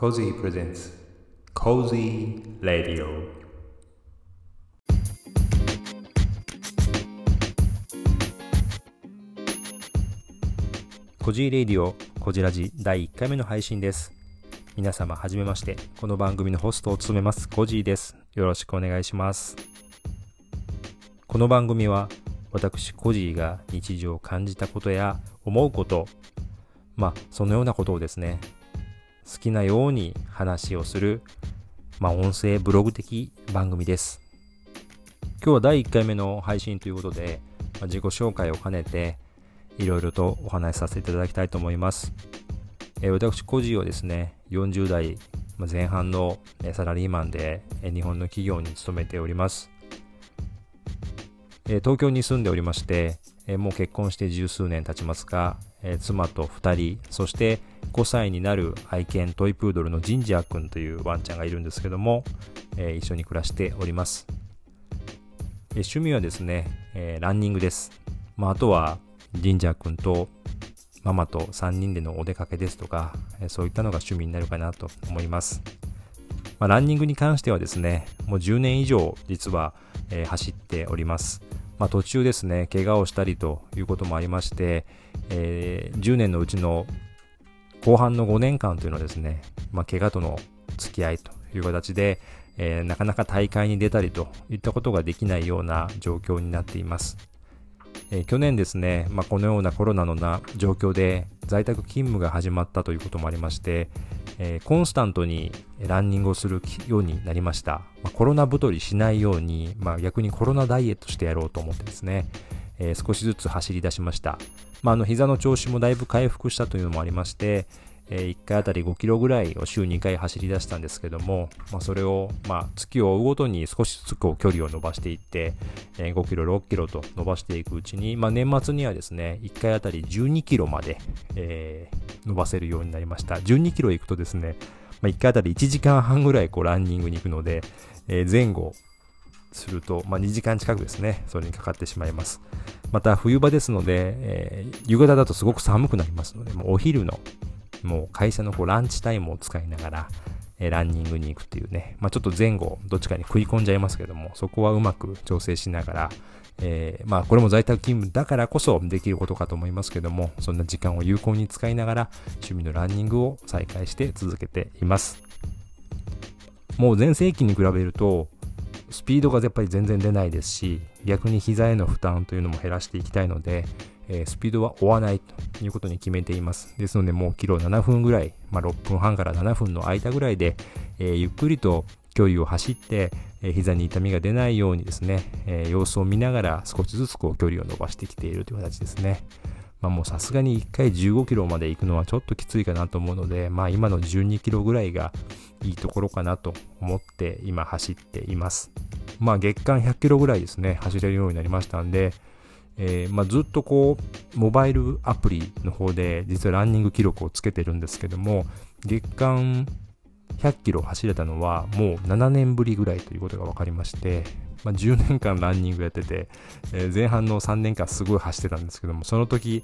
Cozy presents Cozy Radio. コジーレディオコジラジ第1回目の配信です。皆様はじめまして。この番組のホストを務めますコジーです。よろしくお願いします。この番組は私コジーが日常を感じたことや思うこと。まあそのようなことをですね好きなように話をする、まあ、音声ブログ的番組です。今日は第1回目の配信ということで、まあ、自己紹介を兼ねて、いろいろとお話しさせていただきたいと思います。えー、私、個人はですね、40代前半のサラリーマンで日本の企業に勤めております。東京に住んでおりまして、もう結婚して十数年経ちますが、え妻と2人、そして5歳になる愛犬トイプードルのジンジャー君というワンちゃんがいるんですけども、えー、一緒に暮らしております、えー、趣味はですね、え、ランニングです、まあ、あとはジンジャー君とママと3人でのお出かけですとか、えそういったのが趣味になるかなと思います、まあ、ランニングに関してはですねもう10年以上実は、え走っております。まあ、途中ですね、怪我をしたりということもありまして、えー、10年のうちの後半の5年間というのはですね、まあ、怪我との付き合いという形で、えー、なかなか大会に出たりといったことができないような状況になっています。えー、去年ですね、まあ、このようなコロナのな状況で在宅勤務が始まったということもありまして、えー、コンスタントにランニングをするようになりました。まあ、コロナ太りしないように、まあ、逆にコロナダイエットしてやろうと思ってですね、えー、少しずつ走り出しました。まあ、あの膝の調子もだいぶ回復したというのもありまして、えー、1回あたり5キロぐらいを週2回走り出したんですけども、まあ、それを、まあ、月を追うごとに少しずつこう距離を伸ばしていって、えー、5キロ、6キロと伸ばしていくうちに、まあ、年末にはですね、1回あたり12キロまで、えー、伸ばせるようになりました。12キロ行くとですね、まあ、1回あたり1時間半ぐらいこうランニングに行くので、えー、前後すると、まあ、2時間近くですね、それにかかってしまいます。また冬場ですので、えー、夕方だとすごく寒くなりますので、もうお昼のもう会社のこうランチタイムを使いながら、え、ランニングに行くっていうね、まあ、ちょっと前後どっちかに食い込んじゃいますけども、そこはうまく調整しながら、えー、まあこれも在宅勤務だからこそできることかと思いますけども、そんな時間を有効に使いながら趣味のランニングを再開して続けています。もう全盛期に比べると、スピードがやっぱり全然出ないですし、逆に膝への負担というのも減らしていきたいので、え、スピードは追わないということに決めています。ですので、もうキロ7分ぐらい、まあ、6分半から7分の間ぐらいで、え、ゆっくりと距離を走って、え、膝に痛みが出ないようにですね、え様子を見ながら少しずつこう距離を伸ばしてきているという形ですね。まあもうさすがに1回15キロまで行くのはちょっときついかなと思うので、まあ今の12キロぐらいがいいところかなと思って今走っています。まあ月間100キロぐらいですね、走れるようになりましたんで、えー、まあ、ずっとこう、モバイルアプリの方で実はランニング記録をつけてるんですけども、月間100キロ走れたのはもう7年ぶりぐらいということが分かりまして、まあ、10年間ランニングやってて、えー、前半の3年間すごい走ってたんですけども、その時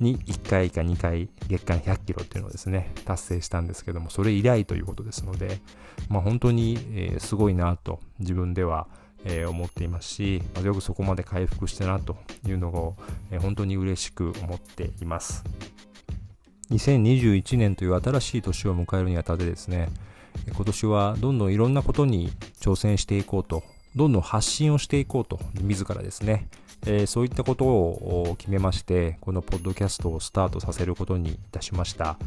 に1回か2回月間100キロっていうのをですね、達成したんですけども、それ以来ということですので、まあ、本当に、えー、すごいなと自分では思、え、思っていますし、ま、よくそこまで回復したなというのを、えー、本当に嬉しく思っています。2021年という新しい年を迎えるにあたってですね、今年はどんどんいろんなことに挑戦していこうと、どんどん発信をしていこうと、自らですね、えー、そういったことを決めまして、このポッドキャストをスタートさせることにいたしました。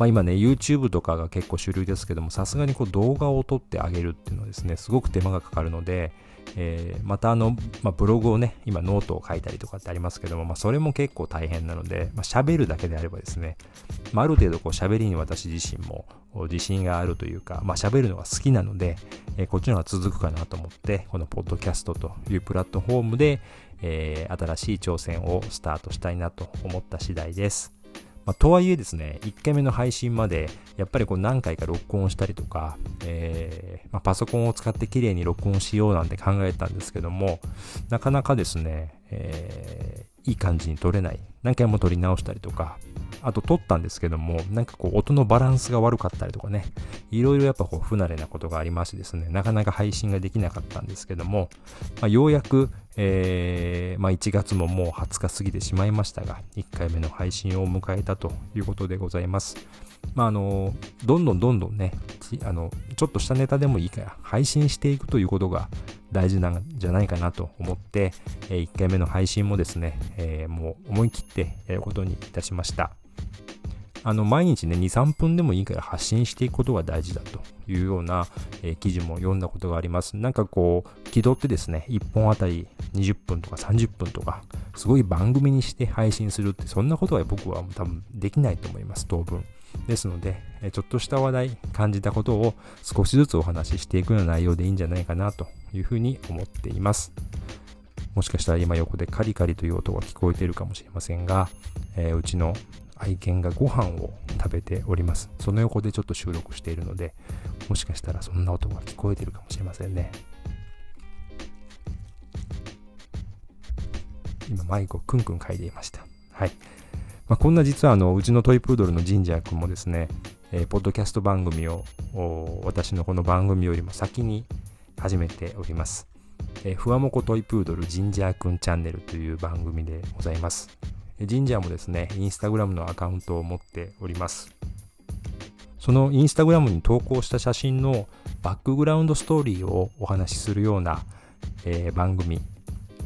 まあ、今ね、YouTube とかが結構主流ですけども、さすがにこう動画を撮ってあげるっていうのはですね、すごく手間がかかるので、えー、またあの、まあ、ブログをね、今ノートを書いたりとかってありますけども、まあ、それも結構大変なので、まあ、喋るだけであればですね、まあ、ある程度こう喋りに私自身も自信があるというか、まあ、喋るのが好きなので、えー、こっちの方が続くかなと思って、このポッドキャストというプラットフォームで、えー、新しい挑戦をスタートしたいなと思った次第です。まあ、とはいえですね、1回目の配信まで、やっぱりこう何回か録音したりとか、えー、まあ、パソコンを使って綺麗に録音しようなんて考えたんですけども、なかなかですね、えー、いい感じに撮れない。何回も撮り直したりとか、あと撮ったんですけども、なんかこう音のバランスが悪かったりとかね、いろいろやっぱこう不慣れなことがありましてですね、なかなか配信ができなかったんですけども、まあ、ようやく、えー、まあ、1月ももう20日過ぎてしまいましたが、1回目の配信を迎えたということでございます。まあ、あの、どんどんどんどんね、あの、ちょっとしたネタでもいいから配信していくということが大事なんじゃないかなと思って、え、1回目の配信もですね、え、もう思い切ってやることにいたしました。あの毎日ね、2、3分でもいいから発信していくことが大事だというような、え、記事も読んだことがあります。なんかこう、気取ってですね、1本あたり20分とか30分とか、すごい番組にして配信するって、そんなことは僕は多分できないと思います、当分。ですので、ちょっとした話題、感じたことを少しずつお話ししていくような内容でいいんじゃないかなというふうに思っています。もしかしたら今横でカリカリという音が聞こえているかもしれませんが、えー、うちの愛犬がご飯を食べております。その横でちょっと収録しているので、もしかしたらそんな音が聞こえているかもしれませんね。今マイクをクンクン嗅いでいました。はい。まあ、こんな実はあの、うちのトイプードルのジンジャー君もですね、えー、ポッドキャスト番組を、私のこの番組よりも先に始めております。えー、ふわもこトイプードルジンジャーくんチャンネルという番組でございます。ジンジャーもですね、インスタグラムのアカウントを持っております。そのインスタグラムに投稿した写真のバックグラウンドストーリーをお話しするような、えー、番組、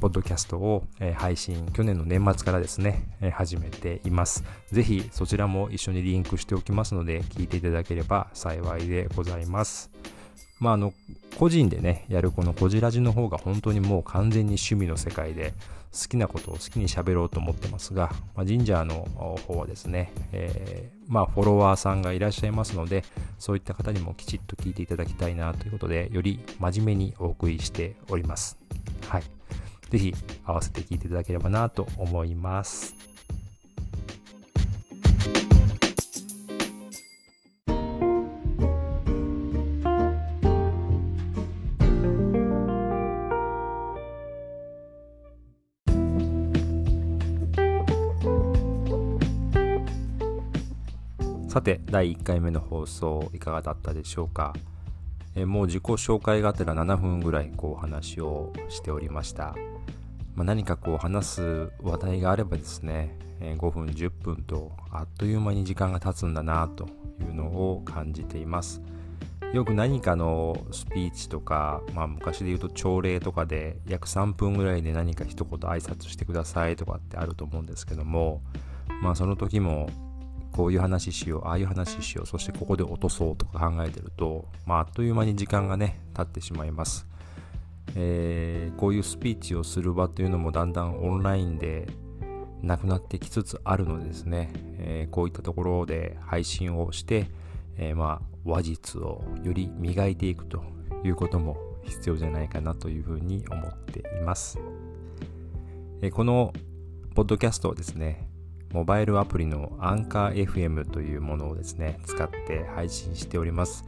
ポッドキャストを、え、配信、去年の年末からですね、え、始めています。ぜひそちらも一緒にリンクしておきますので、聞いていただければ幸いでございます。まあ、あの、個人でね、やるこのこじらじの方が本当にもう完全に趣味の世界で、好きなことを好きに喋ろうと思ってますが、まあ、神社の方はですね、えー、まあ、フォロワーさんがいらっしゃいますので、そういった方にもきちっと聞いていただきたいなということで、より真面目にお送りしております。はい。ぜひ合わせて聞いていただければなと思います。さて、第1回目の放送いかがだったでしょうか？えもう自己紹介がてら7分ぐらいこう話をしておりました。まあ、何かこう話す話題があればですね、え5分10分とあっという間に時間が経つんだなというのを感じています。よく何かのスピーチとか、まあ、昔で言うと朝礼とかで約3分ぐらいで何か一言挨拶してくださいとかってあると思うんですけどもまあその時もこういう話しよう、ああいう話しよう、そしてここで落とそうとか考えてると、まあ、あっという間に時間がね、経ってしまいます。えー、こういうスピーチをする場というのもだんだんオンラインでなくなってきつつあるのでですね、えー、こういったところで配信をして、えー、まあ話術をより磨いていくということも必要じゃないかなというふうに思っています。えこのポッドキャストをですね、モバイルアプリのアンカー FM というものをですね、使って配信しております。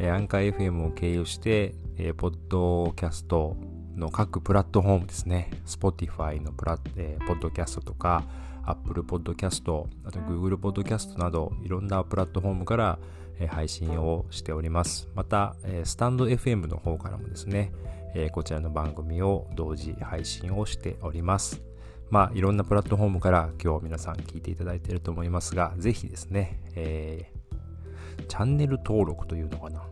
アンカー FM を経由して、えー、ポッドキャストの各プラットフォームですね、Spotify のプラ、えー、ポッドキャストとか、Apple Podcast、あと Google Podcast など、いろんなプラットフォームから、えー、配信をしております。また、えー、スタンド FM の方からもですね、えー、こちらの番組を同時配信をしております。まあ、いろんなプラットフォームから今日皆さん聞いていただいていると思いますが、ぜひですね、えー、チャンネル登録というのかな。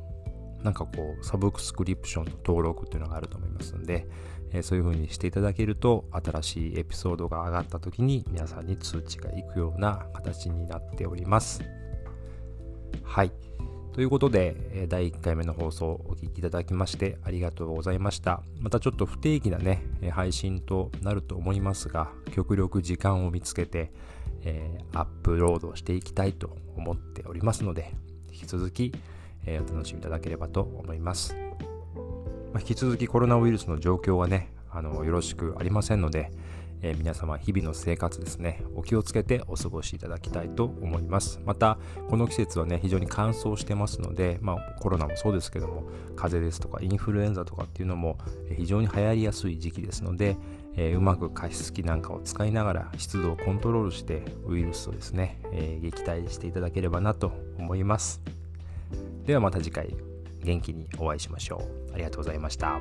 なんかこう、サブスクリプションの登録っていうのがあると思いますので、えー、そういう風にしていただけると、新しいエピソードが上がった時に皆さんに通知がいくような形になっております。はい。ということで、第1回目の放送をお聴きいただきましてありがとうございました。またちょっと不定期なね、配信となると思いますが、極力時間を見つけて、えー、アップロードしていきたいと思っておりますので、引き続き、えー、お楽しみいただければと思います。まあ、引き続きコロナウイルスの状況はね、あのよろしくありませんので、えー、皆様日々の生活ですねお気をつけてお過ごしいただきたいと思いますまたこの季節はね非常に乾燥してますので、まあ、コロナもそうですけども風邪ですとかインフルエンザとかっていうのも非常に流行りやすい時期ですので、えー、うまく加湿器なんかを使いながら湿度をコントロールしてウイルスをですね、えー、撃退していただければなと思いますではまた次回元気にお会いしましょう。ありがとうございました。